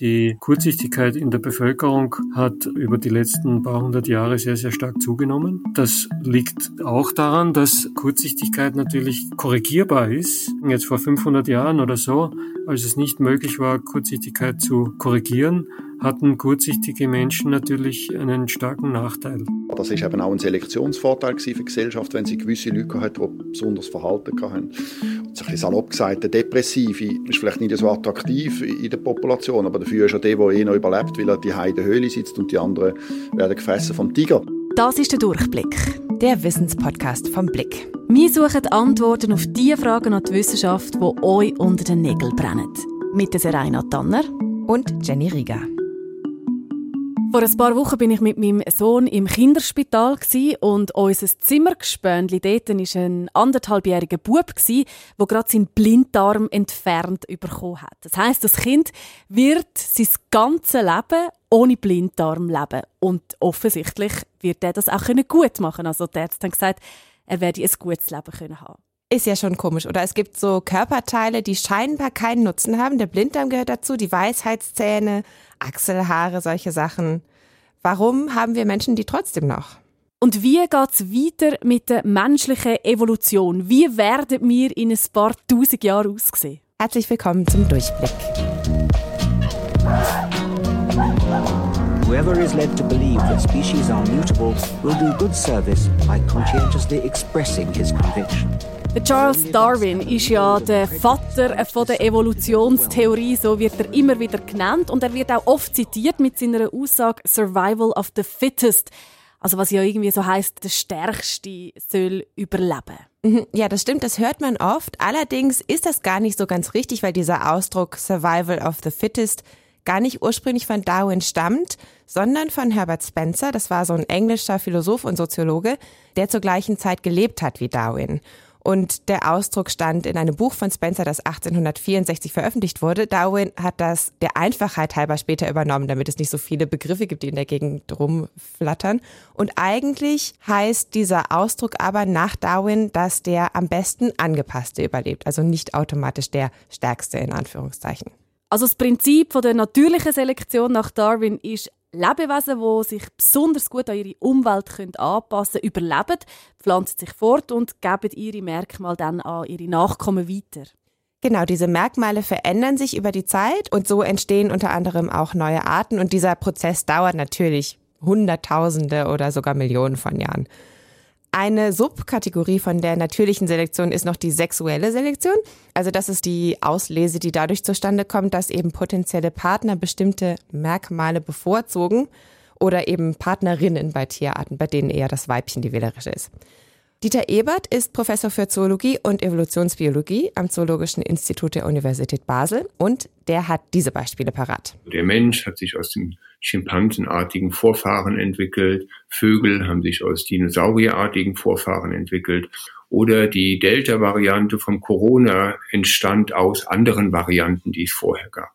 Die Kurzsichtigkeit in der Bevölkerung hat über die letzten paar hundert Jahre sehr, sehr stark zugenommen. Das liegt auch daran, dass Kurzsichtigkeit natürlich korrigierbar ist. Jetzt vor 500 Jahren oder so, als es nicht möglich war, Kurzsichtigkeit zu korrigieren, hatten kurzsichtige Menschen natürlich einen starken Nachteil. Das ist eben auch ein Selektionsvorteil für die Gesellschaft, wenn sie gewisse Leute hatten, die besonders Verhalten hatten. Und ein bisschen salopp gesagt, der Depressive ist vielleicht nicht so attraktiv in der Population, aber dafür ist er der, der eh noch überlebt, weil er die in der Höhle sitzt und die anderen werden gefressen vom Tiger. Das ist der Durchblick, der Wissenspodcast vom Blick. Wir suchen Antworten auf die Fragen an die Wissenschaft, die euch unter den Nägeln brennen. Mit der Serena Tanner und Jenny Rieger. Vor ein paar Wochen bin ich mit meinem Sohn im Kinderspital und unser Zimmergespönli dort war ein anderthalbjähriger Bub, der gerade seinen Blinddarm entfernt bekommen hat. Das heißt, das Kind wird sein ganzes Leben ohne Blinddarm leben und offensichtlich wird er das auch gut machen. können. Also die Ärzte haben gesagt, er werde ein gutes Leben können haben. Ist ja schon komisch, oder? Es gibt so Körperteile, die scheinbar keinen Nutzen haben. Der Blinddarm gehört dazu, die Weisheitszähne, Achselhaare, solche Sachen. Warum haben wir Menschen die trotzdem noch? Und wie geht es weiter mit der menschlichen Evolution? Wie werden wir in ein paar tausend Jahren aussehen? Herzlich willkommen zum Durchblick. Whoever is led to believe that species are mutable will do good service by conscientiously expressing his conviction. Charles Darwin ist ja der Vater der Evolutionstheorie, so wird er immer wieder genannt und er wird auch oft zitiert mit seiner Aussage Survival of the Fittest. Also was ja irgendwie so heißt, der Stärkste soll überleben. Mhm. Ja, das stimmt, das hört man oft. Allerdings ist das gar nicht so ganz richtig, weil dieser Ausdruck Survival of the Fittest gar nicht ursprünglich von Darwin stammt, sondern von Herbert Spencer. Das war so ein englischer Philosoph und Soziologe, der zur gleichen Zeit gelebt hat wie Darwin. Und der Ausdruck stand in einem Buch von Spencer, das 1864 veröffentlicht wurde. Darwin hat das der Einfachheit halber später übernommen, damit es nicht so viele Begriffe gibt, die in der Gegend rumflattern. Und eigentlich heißt dieser Ausdruck aber nach Darwin, dass der am besten angepasste überlebt, also nicht automatisch der stärkste in Anführungszeichen. Also das Prinzip von der natürlichen Selektion nach Darwin ist, Lebewesen, die sich besonders gut an ihre Umwelt anpassen können, überleben, pflanzen sich fort und geben ihre Merkmale dann an ihre Nachkommen weiter. Genau, diese Merkmale verändern sich über die Zeit und so entstehen unter anderem auch neue Arten und dieser Prozess dauert natürlich Hunderttausende oder sogar Millionen von Jahren. Eine Subkategorie von der natürlichen Selektion ist noch die sexuelle Selektion. Also das ist die Auslese, die dadurch zustande kommt, dass eben potenzielle Partner bestimmte Merkmale bevorzugen oder eben Partnerinnen bei Tierarten, bei denen eher das Weibchen die wählerische ist. Dieter Ebert ist Professor für Zoologie und Evolutionsbiologie am Zoologischen Institut der Universität Basel und der hat diese Beispiele parat. Der Mensch hat sich aus dem schimpansenartigen Vorfahren entwickelt, Vögel haben sich aus dinosaurierartigen Vorfahren entwickelt oder die Delta-Variante vom Corona entstand aus anderen Varianten, die es vorher gab.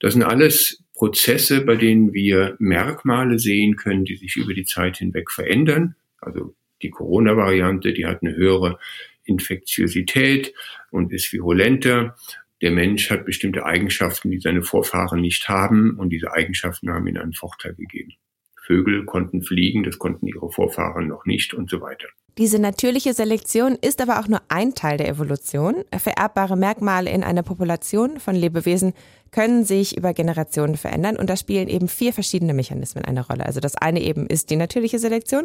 Das sind alles Prozesse, bei denen wir Merkmale sehen können, die sich über die Zeit hinweg verändern. Also die Corona-Variante, die hat eine höhere Infektiosität und ist virulenter. Der Mensch hat bestimmte Eigenschaften, die seine Vorfahren nicht haben und diese Eigenschaften haben ihnen einen Vorteil gegeben. Vögel konnten fliegen, das konnten ihre Vorfahren noch nicht und so weiter. Diese natürliche Selektion ist aber auch nur ein Teil der Evolution. Vererbbare Merkmale in einer Population von Lebewesen können sich über Generationen verändern und da spielen eben vier verschiedene Mechanismen eine Rolle. Also das eine eben ist die natürliche Selektion,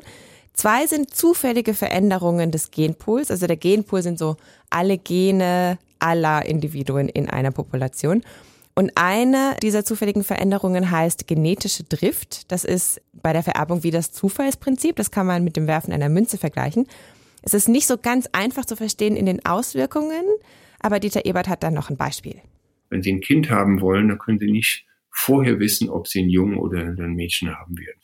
Zwei sind zufällige Veränderungen des Genpools. Also der Genpool sind so alle Gene aller Individuen in einer Population. Und eine dieser zufälligen Veränderungen heißt genetische Drift. Das ist bei der Vererbung wie das Zufallsprinzip. Das kann man mit dem Werfen einer Münze vergleichen. Es ist nicht so ganz einfach zu verstehen in den Auswirkungen, aber Dieter Ebert hat dann noch ein Beispiel. Wenn Sie ein Kind haben wollen, dann können Sie nicht vorher wissen, ob Sie einen Jungen oder ein Mädchen haben werden.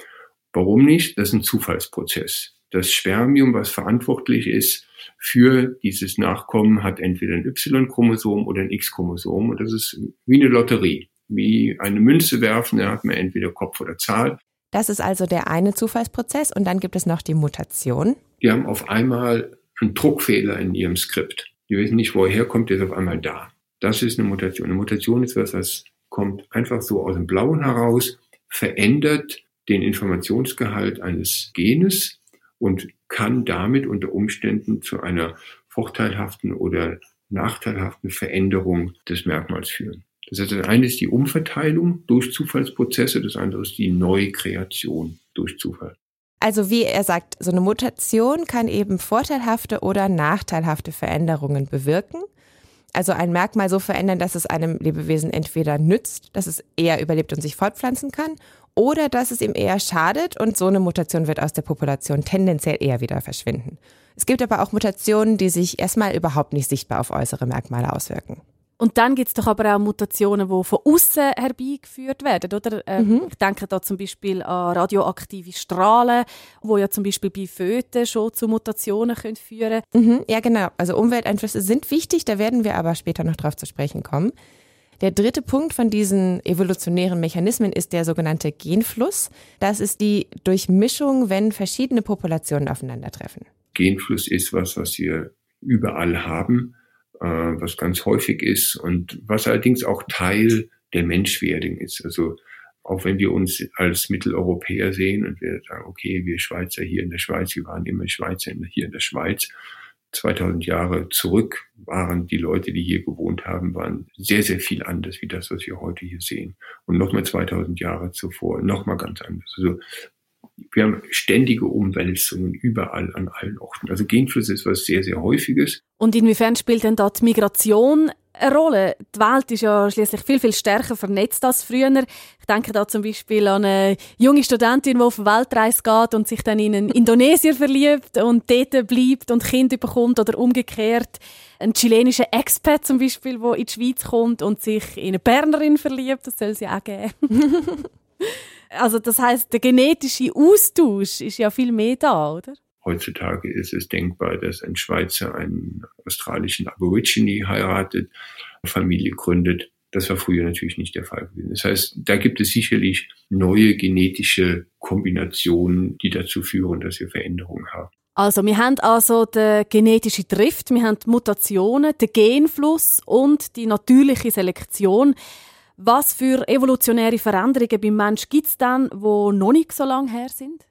Warum nicht? Das ist ein Zufallsprozess. Das Spermium, was verantwortlich ist für dieses Nachkommen, hat entweder ein Y-Chromosom oder ein X-Chromosom. Und das ist wie eine Lotterie. Wie eine Münze werfen, da hat man entweder Kopf oder Zahl. Das ist also der eine Zufallsprozess. Und dann gibt es noch die Mutation. Die haben auf einmal einen Druckfehler in ihrem Skript. Die wissen nicht, woher kommt, der ist auf einmal da. Das ist eine Mutation. Eine Mutation ist was, was kommt einfach so aus dem Blauen heraus, verändert den Informationsgehalt eines Genes und kann damit unter Umständen zu einer vorteilhaften oder nachteilhaften Veränderung des Merkmals führen. Das heißt, das eine ist die Umverteilung durch Zufallsprozesse, das andere ist die Neukreation durch Zufall. Also wie er sagt, so eine Mutation kann eben vorteilhafte oder nachteilhafte Veränderungen bewirken. Also ein Merkmal so verändern, dass es einem Lebewesen entweder nützt, dass es eher überlebt und sich fortpflanzen kann, oder dass es ihm eher schadet und so eine Mutation wird aus der Population tendenziell eher wieder verschwinden. Es gibt aber auch Mutationen, die sich erstmal überhaupt nicht sichtbar auf äußere Merkmale auswirken. Und dann gibt es doch aber auch Mutationen, die von außen herbeigeführt werden, oder? Ähm, mhm. Ich denke da zum Beispiel an radioaktive Strahlen, wo ja zum Beispiel bei Föten schon zu Mutationen können führen mhm. Ja, genau. Also Umwelteinflüsse sind wichtig, da werden wir aber später noch drauf zu sprechen kommen. Der dritte Punkt von diesen evolutionären Mechanismen ist der sogenannte Genfluss. Das ist die Durchmischung, wenn verschiedene Populationen aufeinandertreffen. Genfluss ist was, was wir überall haben äh, was ganz häufig ist und was allerdings auch Teil der Menschwerdung ist. Also auch wenn wir uns als Mitteleuropäer sehen und wir sagen, okay, wir Schweizer hier in der Schweiz, wir waren immer Schweizer hier in der Schweiz. 2000 Jahre zurück waren die Leute, die hier gewohnt haben, waren sehr, sehr viel anders wie das, was wir heute hier sehen. Und nochmal 2000 Jahre zuvor nochmal ganz anders. Also wir haben ständige Umwälzungen überall an allen Orten. Also Genfluss ist was sehr, sehr häufiges. Und inwiefern spielt denn da die Migration eine Rolle? Die Welt ist ja schließlich viel, viel stärker vernetzt als früher. Ich denke da zum Beispiel an eine junge Studentin, die auf Weltreise geht und sich dann in einen Indonesier verliebt und dort bleibt und Kind bekommt oder umgekehrt. Ein chilenischer Expat zum Beispiel, der in die Schweiz kommt und sich in eine Bernerin verliebt, das soll sie auch geben. Also das heißt, der genetische Austausch ist ja viel mehr da, oder? Heutzutage ist es denkbar, dass ein Schweizer einen australischen Aborigine heiratet, Familie gründet. Das war früher natürlich nicht der Fall gewesen. Das heißt, da gibt es sicherlich neue genetische Kombinationen, die dazu führen, dass wir Veränderungen haben. Also, wir haben also die genetische Drift, wir haben Mutationen, den Genfluss und die natürliche Selektion. Was für evolutionäre Veränderungen beim Mensch gibt es dann, wo noch nicht so lange her sind?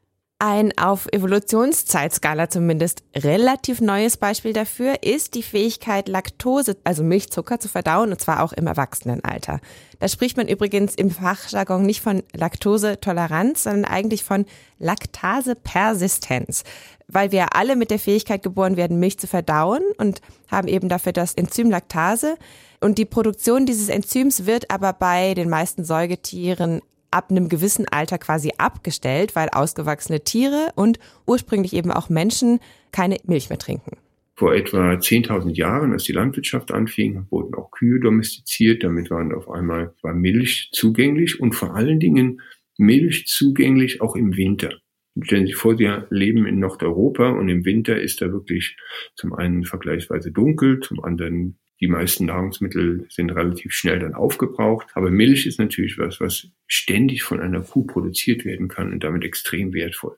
Ein auf Evolutionszeitskala zumindest relativ neues Beispiel dafür ist die Fähigkeit, Laktose, also Milchzucker, zu verdauen, und zwar auch im Erwachsenenalter. Da spricht man übrigens im Fachjargon nicht von Laktosetoleranz, sondern eigentlich von Laktasepersistenz, weil wir alle mit der Fähigkeit geboren werden, Milch zu verdauen und haben eben dafür das Enzym Laktase. Und die Produktion dieses Enzyms wird aber bei den meisten Säugetieren ab einem gewissen Alter quasi abgestellt, weil ausgewachsene Tiere und ursprünglich eben auch Menschen keine Milch mehr trinken. Vor etwa 10.000 Jahren, als die Landwirtschaft anfing, wurden auch Kühe domestiziert. Damit waren auf einmal war Milch zugänglich und vor allen Dingen Milch zugänglich auch im Winter. Stellen Sie sich vor, Sie leben in Nordeuropa und im Winter ist da wirklich zum einen vergleichsweise dunkel, zum anderen die meisten Nahrungsmittel sind relativ schnell dann aufgebraucht. Aber Milch ist natürlich was, was ständig von einer Kuh produziert werden kann und damit extrem wertvoll.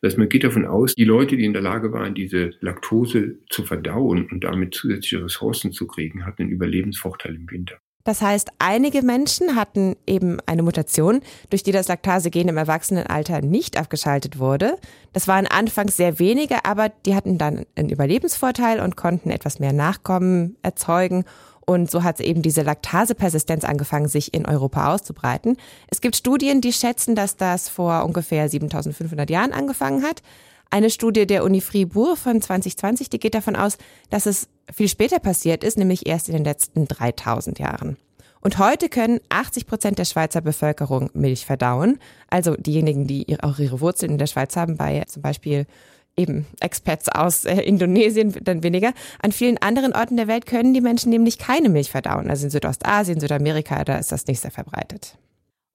Das heißt, man geht davon aus, die Leute, die in der Lage waren, diese Laktose zu verdauen und damit zusätzliche Ressourcen zu kriegen, hatten einen Überlebensvorteil im Winter. Das heißt, einige Menschen hatten eben eine Mutation, durch die das Laktase-Gen im Erwachsenenalter nicht abgeschaltet wurde. Das waren anfangs sehr wenige, aber die hatten dann einen Überlebensvorteil und konnten etwas mehr Nachkommen erzeugen. Und so hat eben diese Laktasepersistenz angefangen, sich in Europa auszubreiten. Es gibt Studien, die schätzen, dass das vor ungefähr 7500 Jahren angefangen hat. Eine Studie der Uni Fribourg von 2020, die geht davon aus, dass es viel später passiert ist, nämlich erst in den letzten 3000 Jahren. Und heute können 80 Prozent der Schweizer Bevölkerung Milch verdauen. Also diejenigen, die auch ihre Wurzeln in der Schweiz haben, bei zum Beispiel eben Expats aus äh, Indonesien dann weniger. An vielen anderen Orten der Welt können die Menschen nämlich keine Milch verdauen. Also in Südostasien, Südamerika, da ist das nicht sehr verbreitet.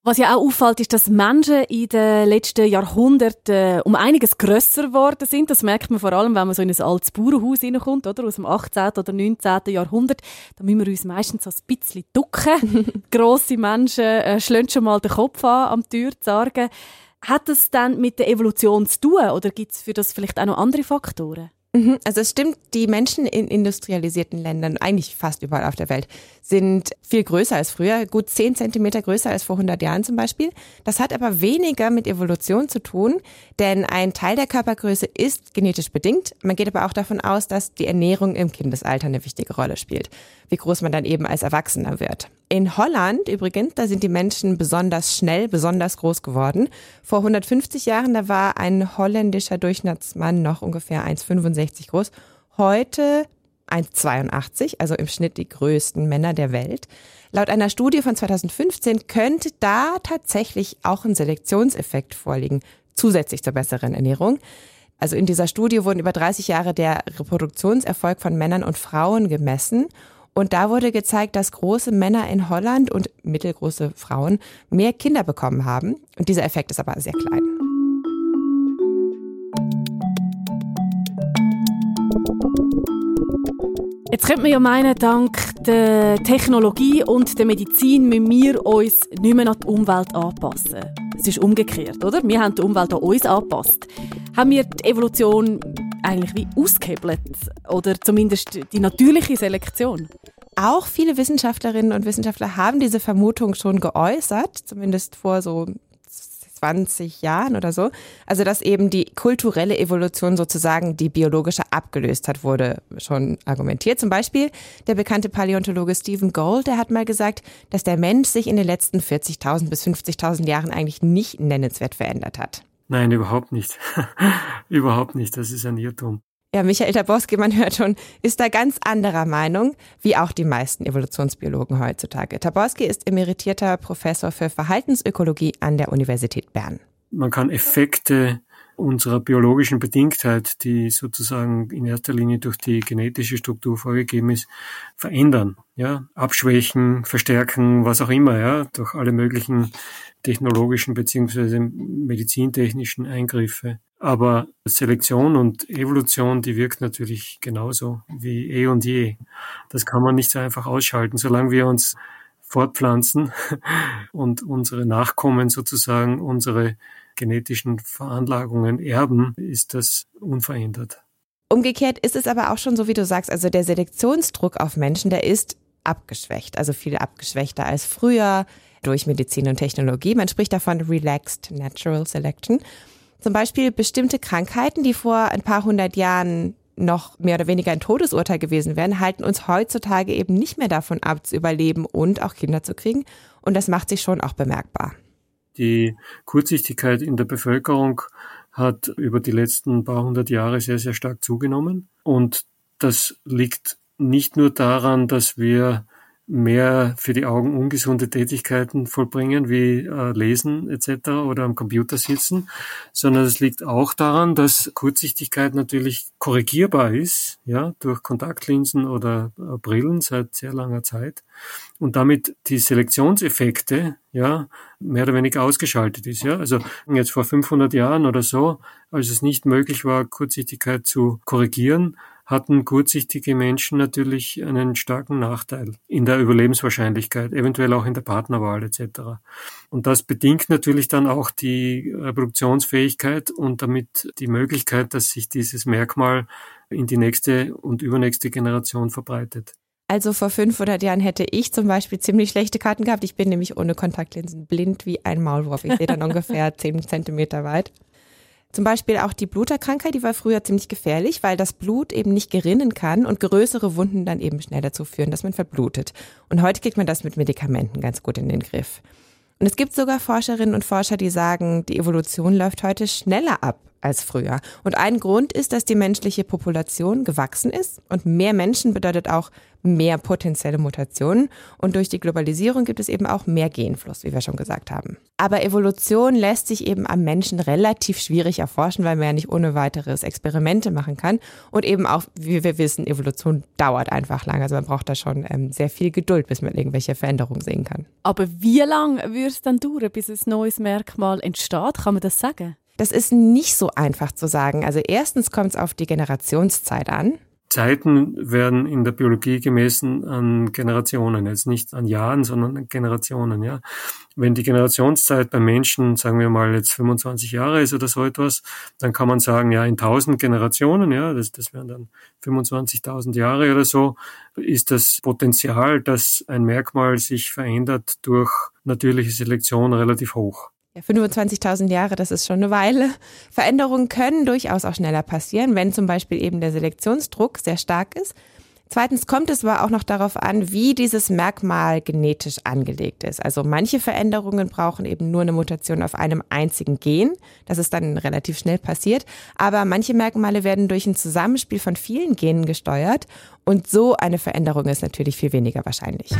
Was ja auch auffällt, ist, dass Menschen in den letzten Jahrhunderten äh, um einiges grösser geworden sind. Das merkt man vor allem, wenn man so in ein altes Bauernhaus hineinkommt, oder? Aus dem 18. oder 19. Jahrhundert. Da müssen wir uns meistens so ein bisschen ducken. Grosse Menschen äh, schlagen schon mal den Kopf an, am Tür zu sagen. Hat das dann mit der Evolution zu tun oder gibt es für das vielleicht auch noch andere Faktoren? Mhm, also es stimmt, die Menschen in industrialisierten Ländern, eigentlich fast überall auf der Welt, sind viel größer als früher, gut 10 Zentimeter größer als vor 100 Jahren zum Beispiel. Das hat aber weniger mit Evolution zu tun, denn ein Teil der Körpergröße ist genetisch bedingt. Man geht aber auch davon aus, dass die Ernährung im Kindesalter eine wichtige Rolle spielt, wie groß man dann eben als Erwachsener wird. In Holland übrigens, da sind die Menschen besonders schnell, besonders groß geworden. Vor 150 Jahren, da war ein holländischer Durchschnittsmann noch ungefähr 1,65 groß. Heute 1,82, also im Schnitt die größten Männer der Welt. Laut einer Studie von 2015 könnte da tatsächlich auch ein Selektionseffekt vorliegen, zusätzlich zur besseren Ernährung. Also in dieser Studie wurden über 30 Jahre der Reproduktionserfolg von Männern und Frauen gemessen. Und da wurde gezeigt, dass große Männer in Holland und mittelgroße Frauen mehr Kinder bekommen haben. Und dieser Effekt ist aber sehr klein. Jetzt könnte man ja meinen, dank der Technologie und der Medizin müssen wir uns nicht mehr an die Umwelt anpassen. Es ist umgekehrt, oder? Wir haben die Umwelt an uns angepasst. Haben wir die Evolution eigentlich wie ausgehebelt? Oder zumindest die natürliche Selektion? Auch viele Wissenschaftlerinnen und Wissenschaftler haben diese Vermutung schon geäußert, zumindest vor so 20 Jahren oder so. Also dass eben die kulturelle Evolution sozusagen die biologische abgelöst hat, wurde schon argumentiert. Zum Beispiel der bekannte Paläontologe Stephen Gold, der hat mal gesagt, dass der Mensch sich in den letzten 40.000 bis 50.000 Jahren eigentlich nicht nennenswert verändert hat. Nein, überhaupt nicht. überhaupt nicht. Das ist ein Irrtum. Ja, Michael Taborski, man hört schon, ist da ganz anderer Meinung, wie auch die meisten Evolutionsbiologen heutzutage. Taborski ist emeritierter Professor für Verhaltensökologie an der Universität Bern. Man kann Effekte unserer biologischen Bedingtheit, die sozusagen in erster Linie durch die genetische Struktur vorgegeben ist, verändern, ja, abschwächen, verstärken, was auch immer, ja, durch alle möglichen technologischen beziehungsweise medizintechnischen Eingriffe. Aber Selektion und Evolution, die wirkt natürlich genauso wie eh und je. Das kann man nicht so einfach ausschalten, solange wir uns fortpflanzen und unsere Nachkommen sozusagen unsere genetischen Veranlagungen erben, ist das unverändert. Umgekehrt ist es aber auch schon so, wie du sagst, also der Selektionsdruck auf Menschen, der ist abgeschwächt, also viel abgeschwächter als früher durch Medizin und Technologie. Man spricht davon Relaxed Natural Selection. Zum Beispiel bestimmte Krankheiten, die vor ein paar hundert Jahren noch mehr oder weniger ein Todesurteil gewesen wären, halten uns heutzutage eben nicht mehr davon ab, zu überleben und auch Kinder zu kriegen. Und das macht sich schon auch bemerkbar. Die Kurzsichtigkeit in der Bevölkerung hat über die letzten paar hundert Jahre sehr, sehr stark zugenommen. Und das liegt nicht nur daran, dass wir mehr für die Augen ungesunde Tätigkeiten vollbringen, wie äh, Lesen etc. oder am Computer sitzen, sondern es liegt auch daran, dass Kurzsichtigkeit natürlich korrigierbar ist, ja, durch Kontaktlinsen oder äh, Brillen seit sehr langer Zeit und damit die Selektionseffekte, ja, mehr oder weniger ausgeschaltet ist, ja. Also jetzt vor 500 Jahren oder so, als es nicht möglich war, Kurzsichtigkeit zu korrigieren, hatten kurzsichtige Menschen natürlich einen starken Nachteil in der Überlebenswahrscheinlichkeit, eventuell auch in der Partnerwahl etc. Und das bedingt natürlich dann auch die Reproduktionsfähigkeit und damit die Möglichkeit, dass sich dieses Merkmal in die nächste und übernächste Generation verbreitet. Also vor 500 Jahren hätte ich zum Beispiel ziemlich schlechte Karten gehabt. Ich bin nämlich ohne Kontaktlinsen blind wie ein Maulwurf. Ich sehe dann ungefähr 10 Zentimeter weit. Zum Beispiel auch die Bluterkrankheit, die war früher ziemlich gefährlich, weil das Blut eben nicht gerinnen kann und größere Wunden dann eben schnell dazu führen, dass man verblutet. Und heute kriegt man das mit Medikamenten ganz gut in den Griff. Und es gibt sogar Forscherinnen und Forscher, die sagen, die Evolution läuft heute schneller ab als früher. Und ein Grund ist, dass die menschliche Population gewachsen ist und mehr Menschen bedeutet auch mehr potenzielle Mutationen und durch die Globalisierung gibt es eben auch mehr Genfluss, wie wir schon gesagt haben. Aber Evolution lässt sich eben am Menschen relativ schwierig erforschen, weil man ja nicht ohne weiteres Experimente machen kann und eben auch, wie wir wissen, Evolution dauert einfach lang. Also man braucht da schon ähm, sehr viel Geduld, bis man irgendwelche Veränderungen sehen kann. Aber wie lange würde es dann dauern, bis ein neues Merkmal entsteht? Kann man das sagen? Das ist nicht so einfach zu sagen. Also erstens kommt es auf die Generationszeit an. Zeiten werden in der Biologie gemessen an Generationen, jetzt nicht an Jahren, sondern an Generationen, ja. Wenn die Generationszeit beim Menschen, sagen wir mal, jetzt 25 Jahre ist oder so etwas, dann kann man sagen, ja, in 1000 Generationen, ja, das, das wären dann 25.000 Jahre oder so, ist das Potenzial, dass ein Merkmal sich verändert durch natürliche Selektion relativ hoch. Ja, 25.000 Jahre, das ist schon eine Weile. Veränderungen können durchaus auch schneller passieren, wenn zum Beispiel eben der Selektionsdruck sehr stark ist. Zweitens kommt es aber auch noch darauf an, wie dieses Merkmal genetisch angelegt ist. Also manche Veränderungen brauchen eben nur eine Mutation auf einem einzigen Gen. Das ist dann relativ schnell passiert. Aber manche Merkmale werden durch ein Zusammenspiel von vielen Genen gesteuert. Und so eine Veränderung ist natürlich viel weniger wahrscheinlich.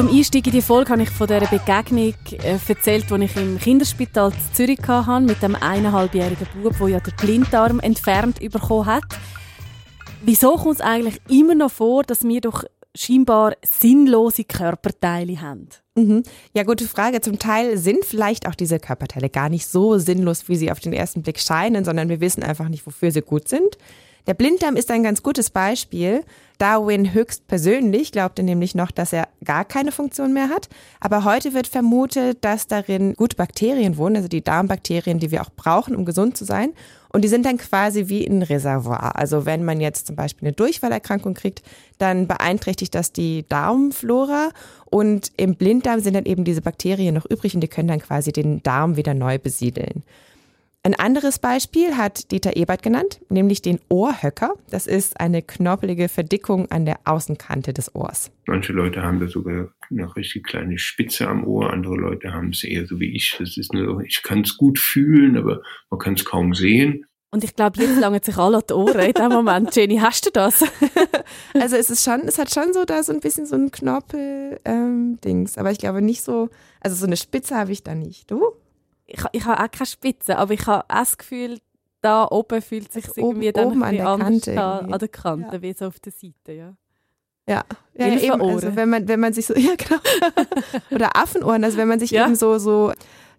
Zum Einstieg in die Folge habe ich von dieser Begegnung äh, erzählt, die ich im Kinderspital in Zürich hatte, mit dem eineinhalbjährigen Bub, der ja den Blinddarm entfernt bekommen hat. Wieso kommt es eigentlich immer noch vor, dass wir doch scheinbar sinnlose Körperteile haben? Mhm. Ja, gute Frage. Zum Teil sind vielleicht auch diese Körperteile gar nicht so sinnlos, wie sie auf den ersten Blick scheinen, sondern wir wissen einfach nicht, wofür sie gut sind. Der Blinddarm ist ein ganz gutes Beispiel. Darwin höchstpersönlich glaubte nämlich noch, dass er gar keine Funktion mehr hat. Aber heute wird vermutet, dass darin gute Bakterien wohnen, also die Darmbakterien, die wir auch brauchen, um gesund zu sein. Und die sind dann quasi wie ein Reservoir. Also wenn man jetzt zum Beispiel eine Durchfallerkrankung kriegt, dann beeinträchtigt das die Darmflora. Und im Blinddarm sind dann eben diese Bakterien noch übrig und die können dann quasi den Darm wieder neu besiedeln. Ein anderes Beispiel hat Dieter Ebert genannt, nämlich den Ohrhöcker. Das ist eine knorpelige Verdickung an der Außenkante des Ohrs. Manche Leute haben da sogar eine richtig kleine Spitze am Ohr, andere Leute haben es eher so wie ich. Das ist nur, ich kann es gut fühlen, aber man kann es kaum sehen. Und ich glaube, jetzt langen sich alle die Ohren in dem Moment. Jenny, hast du das? also es ist schon, es hat schon so da so ein bisschen so ein Knorpel-Dings. Ähm, aber ich glaube nicht so, also so eine Spitze habe ich da nicht. Du? Ich, ich habe auch keine Spitze, aber ich habe auch das Gefühl, da oben fühlt sich also irgendwie oben, dann oben ein an anders der an, an der Kante, ja. wie so auf der Seite, ja. Ja, ja, ja eben, also wenn man, wenn man sich so, ja genau, oder Affenohren, also wenn man sich ja. eben so, so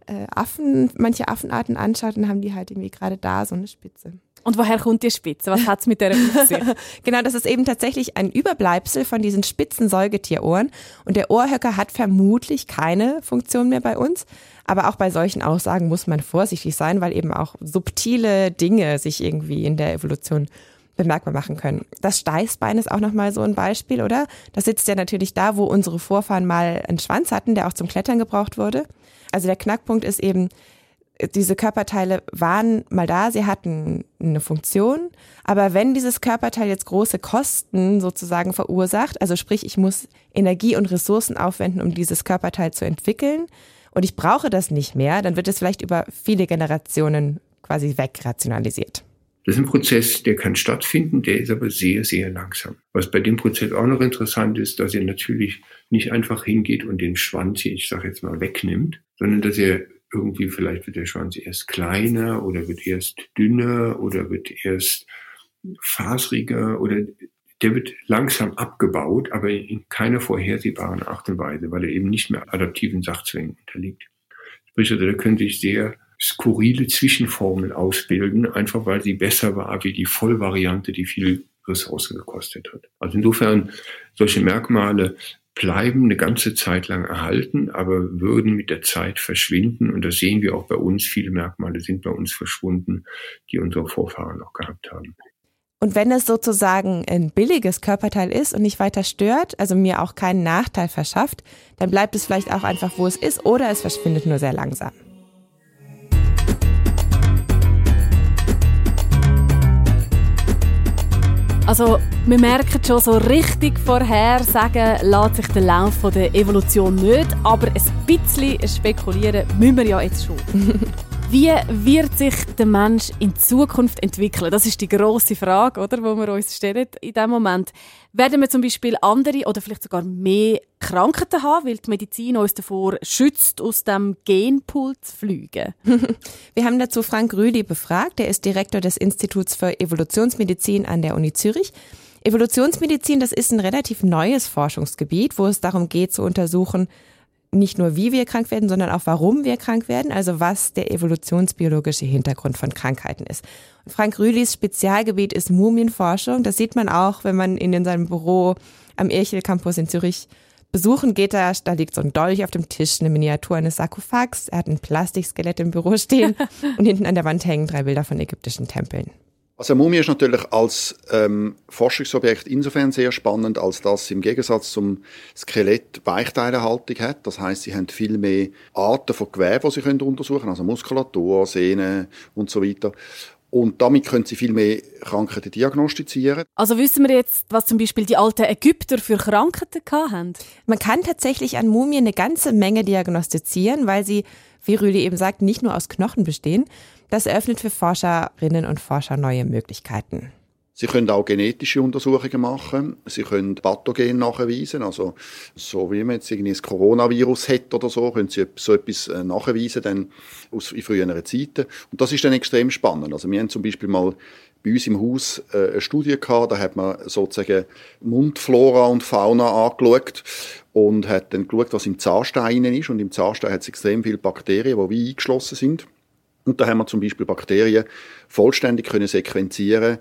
äh, Affen, manche Affenarten anschaut, dann haben die halt irgendwie gerade da so eine Spitze. Und woher kommt die Spitze? Was hat es mit der sich? genau, das ist eben tatsächlich ein Überbleibsel von diesen spitzen Säugetierohren. Und der Ohrhöcker hat vermutlich keine Funktion mehr bei uns. Aber auch bei solchen Aussagen muss man vorsichtig sein, weil eben auch subtile Dinge sich irgendwie in der Evolution bemerkbar machen können. Das Steißbein ist auch nochmal so ein Beispiel, oder? Das sitzt ja natürlich da, wo unsere Vorfahren mal einen Schwanz hatten, der auch zum Klettern gebraucht wurde. Also der Knackpunkt ist eben, diese Körperteile waren mal da, sie hatten eine Funktion, aber wenn dieses Körperteil jetzt große Kosten sozusagen verursacht, also sprich, ich muss Energie und Ressourcen aufwenden, um dieses Körperteil zu entwickeln und ich brauche das nicht mehr, dann wird es vielleicht über viele Generationen quasi wegrationalisiert. Das ist ein Prozess, der kann stattfinden, der ist aber sehr, sehr langsam. Was bei dem Prozess auch noch interessant ist, dass er natürlich nicht einfach hingeht und den Schwanz, ich sage jetzt mal, wegnimmt, sondern dass er irgendwie vielleicht wird der Schwanz erst kleiner oder wird erst dünner oder wird erst fasriger oder der wird langsam abgebaut, aber in keiner vorhersehbaren Art und Weise, weil er eben nicht mehr adaptiven Sachzwängen unterliegt. Sprich, also da können sich sehr skurrile Zwischenformen ausbilden, einfach weil sie besser war wie die Vollvariante, die viel Ressourcen gekostet hat. Also insofern solche Merkmale bleiben eine ganze Zeit lang erhalten, aber würden mit der Zeit verschwinden. Und das sehen wir auch bei uns. Viele Merkmale sind bei uns verschwunden, die unsere Vorfahren noch gehabt haben. Und wenn es sozusagen ein billiges Körperteil ist und nicht weiter stört, also mir auch keinen Nachteil verschafft, dann bleibt es vielleicht auch einfach, wo es ist, oder es verschwindet nur sehr langsam. Also wir merken schon, so richtig vorhersagen lässt sich der Lauf der Evolution nicht, aber ein bisschen spekulieren müssen wir ja jetzt schon. Wie wird sich der Mensch in Zukunft entwickeln? Das ist die große Frage, oder, wo wir uns stellen in dem Moment. Werden wir zum Beispiel andere oder vielleicht sogar mehr Krankheiten haben, weil die Medizin uns davor schützt, aus dem Genpool zu fliegen? wir haben dazu Frank Rüdi befragt. Er ist Direktor des Instituts für Evolutionsmedizin an der Uni Zürich. Evolutionsmedizin, das ist ein relativ neues Forschungsgebiet, wo es darum geht zu untersuchen, nicht nur, wie wir krank werden, sondern auch, warum wir krank werden, also was der evolutionsbiologische Hintergrund von Krankheiten ist. Frank Rühlis Spezialgebiet ist Mumienforschung. Das sieht man auch, wenn man ihn in seinem Büro am Irchel Campus in Zürich besuchen geht. Da, da liegt so ein Dolch auf dem Tisch, eine Miniatur eines Sarkophags. Er hat ein Plastikskelett im Büro stehen und hinten an der Wand hängen drei Bilder von ägyptischen Tempeln. Also Mumie ist natürlich als ähm, Forschungsobjekt insofern sehr spannend, als dass im Gegensatz zum Skelett Weichteilehaltung hat. Das heißt, sie haben viel mehr Arten von Gewebe, die sie können untersuchen, also Muskulatur, Sehnen und so weiter. Und damit können sie viel mehr Krankheiten diagnostizieren. Also wissen wir jetzt, was zum Beispiel die alten Ägypter für Krankheiten hatten? Man kann tatsächlich an Mumien eine ganze Menge diagnostizieren, weil sie, wie Rüli eben sagt, nicht nur aus Knochen bestehen. Das eröffnet für Forscherinnen und Forscher neue Möglichkeiten. Sie können auch genetische Untersuchungen machen. Sie können Pathogen nachweisen. Also, so wie man jetzt irgendwie ein Coronavirus hat oder so, können Sie so etwas äh, nachweisen, dann aus früheren Zeiten. Und das ist dann extrem spannend. Also, wir haben zum Beispiel mal bei uns im Haus äh, eine Studie gehabt, da hat man sozusagen Mundflora und Fauna angeschaut und hat dann geschaut, was im Zahnstein ist. Und im Zahnstein hat es extrem viele Bakterien, die wie eingeschlossen sind. Und da haben wir zum Beispiel Bakterien vollständig können sequenzieren,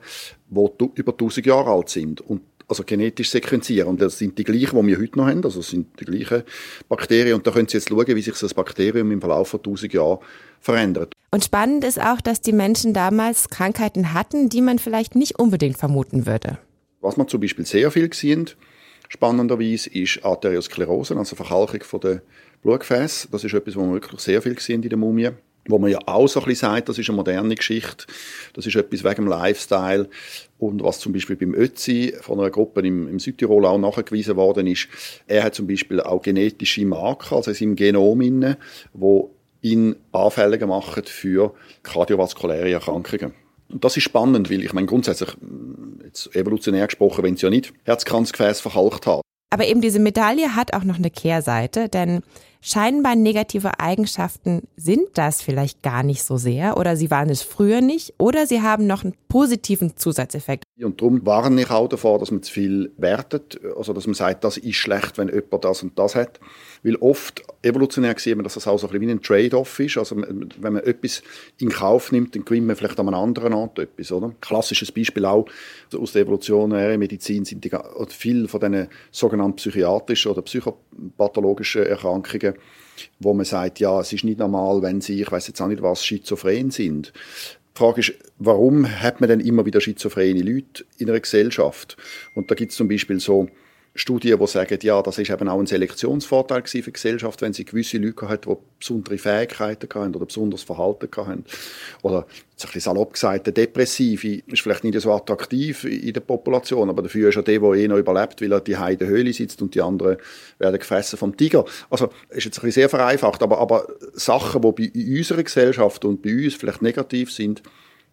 die über 1000 Jahre alt sind. Und also genetisch sequenzieren. Und das sind die gleichen, die wir heute noch haben. Also das sind die gleichen Bakterien. Und da können Sie jetzt schauen, wie sich das Bakterium im Verlauf von 1000 Jahren verändert. Und spannend ist auch, dass die Menschen damals Krankheiten hatten, die man vielleicht nicht unbedingt vermuten würde. Was man zum Beispiel sehr viel gesehen, spannenderweise, ist Arteriosklerose, also Verkalkung der Blutgefäße. Das ist etwas, was man wirklich sehr viel gesehen in der Mumie wo man ja auch so ein bisschen sagt, das ist eine moderne Geschichte, das ist etwas wegen dem Lifestyle und was zum Beispiel beim Ötzi von einer Gruppe im, im Südtirol auch nachgewiesen worden ist, er hat zum Beispiel auch genetische Marker, also in seinem Genom inne, wo ihn anfällig machen für kardiovaskuläre Erkrankungen. Und das ist spannend, weil ich meine grundsätzlich, jetzt evolutionär gesprochen, wenn es ja nicht Herzkranzgefäß verhalkt hat. Aber eben diese Medaille hat auch noch eine Kehrseite, denn Scheinbar negative Eigenschaften sind das vielleicht gar nicht so sehr oder sie waren es früher nicht oder sie haben noch einen positiven Zusatzeffekt. Und darum warne ich auch davor, dass man zu viel wertet, also dass man sagt, das ist schlecht, wenn jemand das und das hat. Weil oft evolutionär sieht man, dass das auch so ein bisschen wie ein Trade-off ist. Also wenn man etwas in Kauf nimmt, dann gewinnt man vielleicht an einem anderen Ort etwas. Oder? Klassisches Beispiel auch aus der evolutionären Medizin sind die, viele von diesen sogenannten psychiatrischen oder psychopathologischen Erkrankungen, wo man sagt, ja, es ist nicht normal, wenn sie, ich weiß jetzt auch nicht was, schizophren sind. Die Frage ist, warum hat man denn immer wieder schizophrene Leute in einer Gesellschaft? Und da gibt es zum Beispiel so Studien, die sagen, ja, das ist eben auch ein Selektionsvorteil für die Gesellschaft, wenn sie gewisse Leute hat, die besondere Fähigkeiten hatten oder besonderes Verhalten hatten. Oder, jetzt ein bisschen salopp gesagt, der Depressive ist vielleicht nicht so attraktiv in der Population, aber dafür ist er der, der eh noch überlebt, weil er die Heide Höhle sitzt und die anderen werden gefressen vom Tiger. Also, ist jetzt ein bisschen sehr vereinfacht, aber, aber Sachen, die bei unserer Gesellschaft und bei uns vielleicht negativ sind,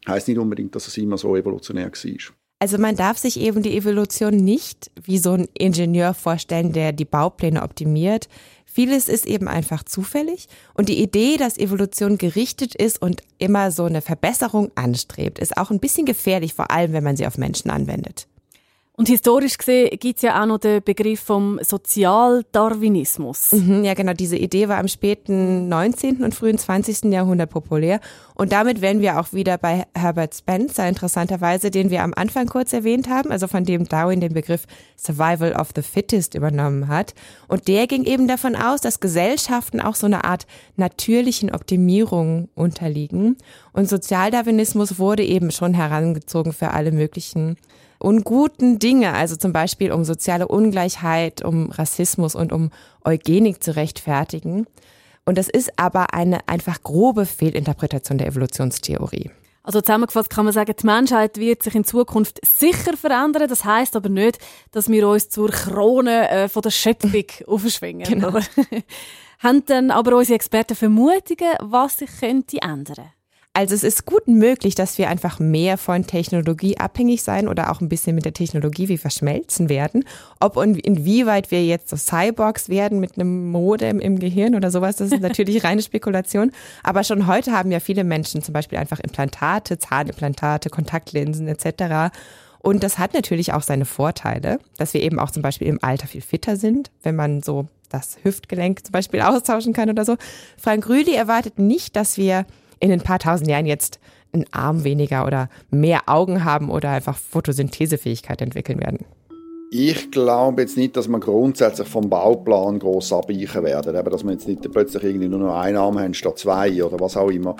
heißt nicht unbedingt, dass es immer so evolutionär war. Also man darf sich eben die Evolution nicht wie so ein Ingenieur vorstellen, der die Baupläne optimiert. Vieles ist eben einfach zufällig und die Idee, dass Evolution gerichtet ist und immer so eine Verbesserung anstrebt, ist auch ein bisschen gefährlich, vor allem wenn man sie auf Menschen anwendet. Und historisch gesehen gibt es ja auch noch den Begriff vom Sozialdarwinismus. Mhm, ja, genau. Diese Idee war im späten 19. und frühen 20. Jahrhundert populär. Und damit wären wir auch wieder bei Herbert Spencer, interessanterweise, den wir am Anfang kurz erwähnt haben, also von dem Darwin den Begriff Survival of the Fittest übernommen hat. Und der ging eben davon aus, dass Gesellschaften auch so eine Art natürlichen Optimierung unterliegen. Und Sozialdarwinismus wurde eben schon herangezogen für alle möglichen unguten Dinge, also zum Beispiel um soziale Ungleichheit, um Rassismus und um Eugenik zu rechtfertigen. Und das ist aber eine einfach grobe Fehlinterpretation der Evolutionstheorie. Also zusammengefasst kann man sagen, die Menschheit wird sich in Zukunft sicher verändern. Das heißt aber nicht, dass wir uns zur Krone äh, von der Schöpfung aufschwingen. Genau. Haben dann aber unsere Experten Vermutungen, was sich könnte ändern? Also es ist gut möglich, dass wir einfach mehr von Technologie abhängig sein oder auch ein bisschen mit der Technologie wie verschmelzen werden. Ob und inwieweit wir jetzt so Cyborgs werden mit einem Modem im Gehirn oder sowas, das ist natürlich reine Spekulation. Aber schon heute haben ja viele Menschen zum Beispiel einfach Implantate, Zahnimplantate, Kontaktlinsen etc. Und das hat natürlich auch seine Vorteile, dass wir eben auch zum Beispiel im Alter viel fitter sind, wenn man so das Hüftgelenk zum Beispiel austauschen kann oder so. Frank Rüdi erwartet nicht, dass wir in ein paar tausend Jahren jetzt einen Arm weniger oder mehr Augen haben oder einfach Photosynthesefähigkeit entwickeln werden. Ich glaube jetzt nicht, dass man grundsätzlich vom Bauplan groß abweichen werden, eben, dass man jetzt nicht plötzlich irgendwie nur noch einen Arm haben statt zwei oder was auch immer.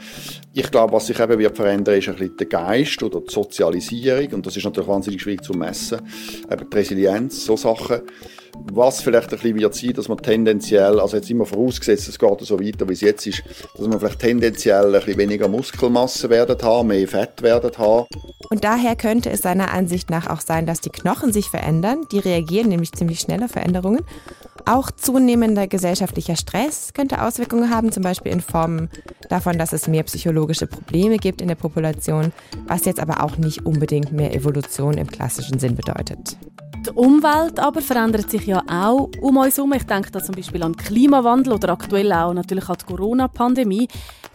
Ich glaube, was sich eben wird verändern, ist ein bisschen der Geist oder die Sozialisierung und das ist natürlich wahnsinnig schwierig zu messen. Eben die Resilienz, so Sachen. Was vielleicht ein bisschen wird sein, dass man tendenziell, also jetzt immer vorausgesetzt, es geht so weiter, wie es jetzt ist, dass man vielleicht tendenziell ein bisschen weniger Muskelmasse werden haben, mehr Fett werden haben. Und daher könnte es seiner Ansicht nach auch sein, dass die Knochen sich verändern. Die reagieren nämlich ziemlich schnell auf Veränderungen. Auch zunehmender gesellschaftlicher Stress könnte Auswirkungen haben, zum Beispiel in Form davon, dass es mehr psychologische Probleme gibt in der Population, was jetzt aber auch nicht unbedingt mehr Evolution im klassischen Sinn bedeutet. Die Umwelt aber verändert sich ja auch um uns herum. Ich denke da zum Beispiel an Klimawandel oder aktuell auch natürlich an die Corona-Pandemie.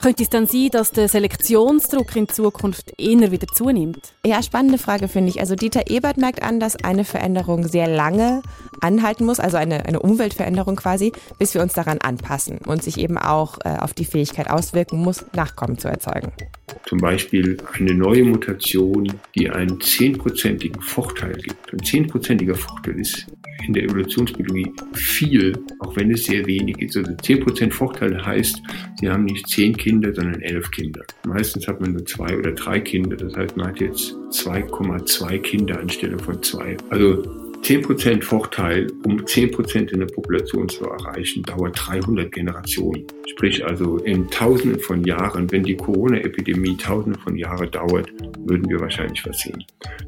Könnte es dann sein, dass der Selektionsdruck in Zukunft eher wieder zunimmt? Ja, spannende Frage finde ich. Also Dieter Ebert merkt an, dass eine Veränderung sehr lange anhalten muss, also eine, eine Umweltveränderung quasi, bis wir uns daran anpassen und sich eben auch äh, auf die Fähigkeit auswirken muss, Nachkommen zu erzeugen. Zum Beispiel eine neue Mutation, die einen zehnprozentigen Vorteil gibt. Ein zehnprozentiger Vorteil ist in der Evolutionsbiologie viel, auch wenn es sehr wenig ist. Also 10% Vorteil heißt, Sie haben nicht 10 Kinder, sondern 11 Kinder. Meistens hat man nur zwei oder drei Kinder, das heißt, man hat jetzt 2,2 Kinder anstelle von zwei. Also 10% Vorteil, um 10% in der Population zu erreichen, dauert 300 Generationen. Sprich also in Tausenden von Jahren, wenn die Corona-Epidemie Tausende von Jahren dauert, würden wir wahrscheinlich was sehen.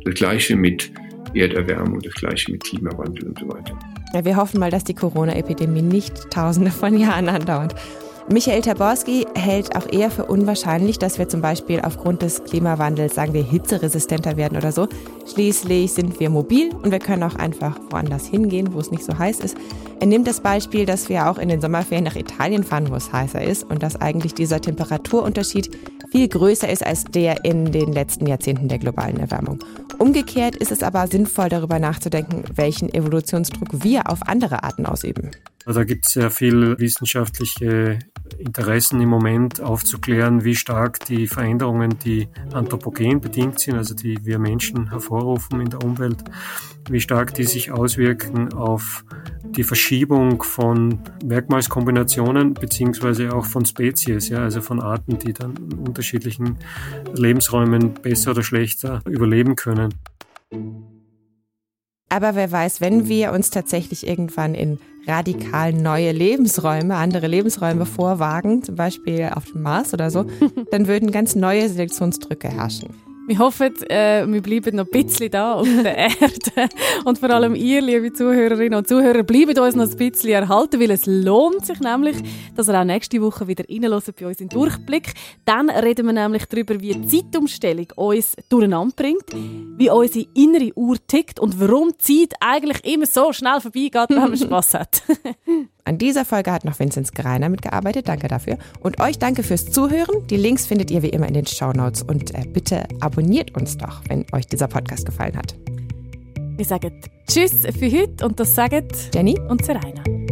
Das gleiche mit Erderwärmung, das gleiche mit Klimawandel und so weiter. Ja, wir hoffen mal, dass die Corona-Epidemie nicht Tausende von Jahren andauert. Michael Taborski hält auch eher für unwahrscheinlich, dass wir zum Beispiel aufgrund des Klimawandels, sagen wir, hitzeresistenter werden oder so. Schließlich sind wir mobil und wir können auch einfach woanders hingehen, wo es nicht so heiß ist. Er nimmt das Beispiel, dass wir auch in den Sommerferien nach Italien fahren, wo es heißer ist und dass eigentlich dieser Temperaturunterschied viel größer ist als der in den letzten Jahrzehnten der globalen Erwärmung. Umgekehrt ist es aber sinnvoll, darüber nachzudenken, welchen Evolutionsdruck wir auf andere Arten ausüben. Da gibt es sehr viel wissenschaftliche Interessen im Moment aufzuklären, wie stark die Veränderungen, die anthropogen bedingt sind, also die wir Menschen hervorrufen in der Umwelt, wie stark die sich auswirken auf die Verschiebung von Merkmalskombinationen beziehungsweise auch von Spezies, ja, also von Arten, die dann in unterschiedlichen Lebensräumen besser oder schlechter überleben können. Aber wer weiß, wenn wir uns tatsächlich irgendwann in radikal neue Lebensräume, andere Lebensräume vorwagen, zum Beispiel auf dem Mars oder so, dann würden ganz neue Selektionsdrücke herrschen. Wir hoffen, äh, wir bleiben noch ein bisschen da auf der Erde. Und vor allem ihr, liebe Zuhörerinnen und Zuhörer, bleibt uns noch ein bisschen erhalten, weil es lohnt sich nämlich, dass ihr auch nächste Woche wieder reinhört bei uns in Durchblick. Dann reden wir nämlich darüber, wie die Zeitumstellung uns durcheinander bringt, wie unsere innere Uhr tickt und warum die Zeit eigentlich immer so schnell vorbeigeht, wenn man Spass hat. An dieser Folge hat noch Vinzenz Greiner mitgearbeitet. Danke dafür. Und euch danke fürs Zuhören. Die Links findet ihr wie immer in den Show Notes. Und äh, bitte abonniert uns doch, wenn euch dieser Podcast gefallen hat. Wir sagen Tschüss für heute und das sagen Jenny und Serena.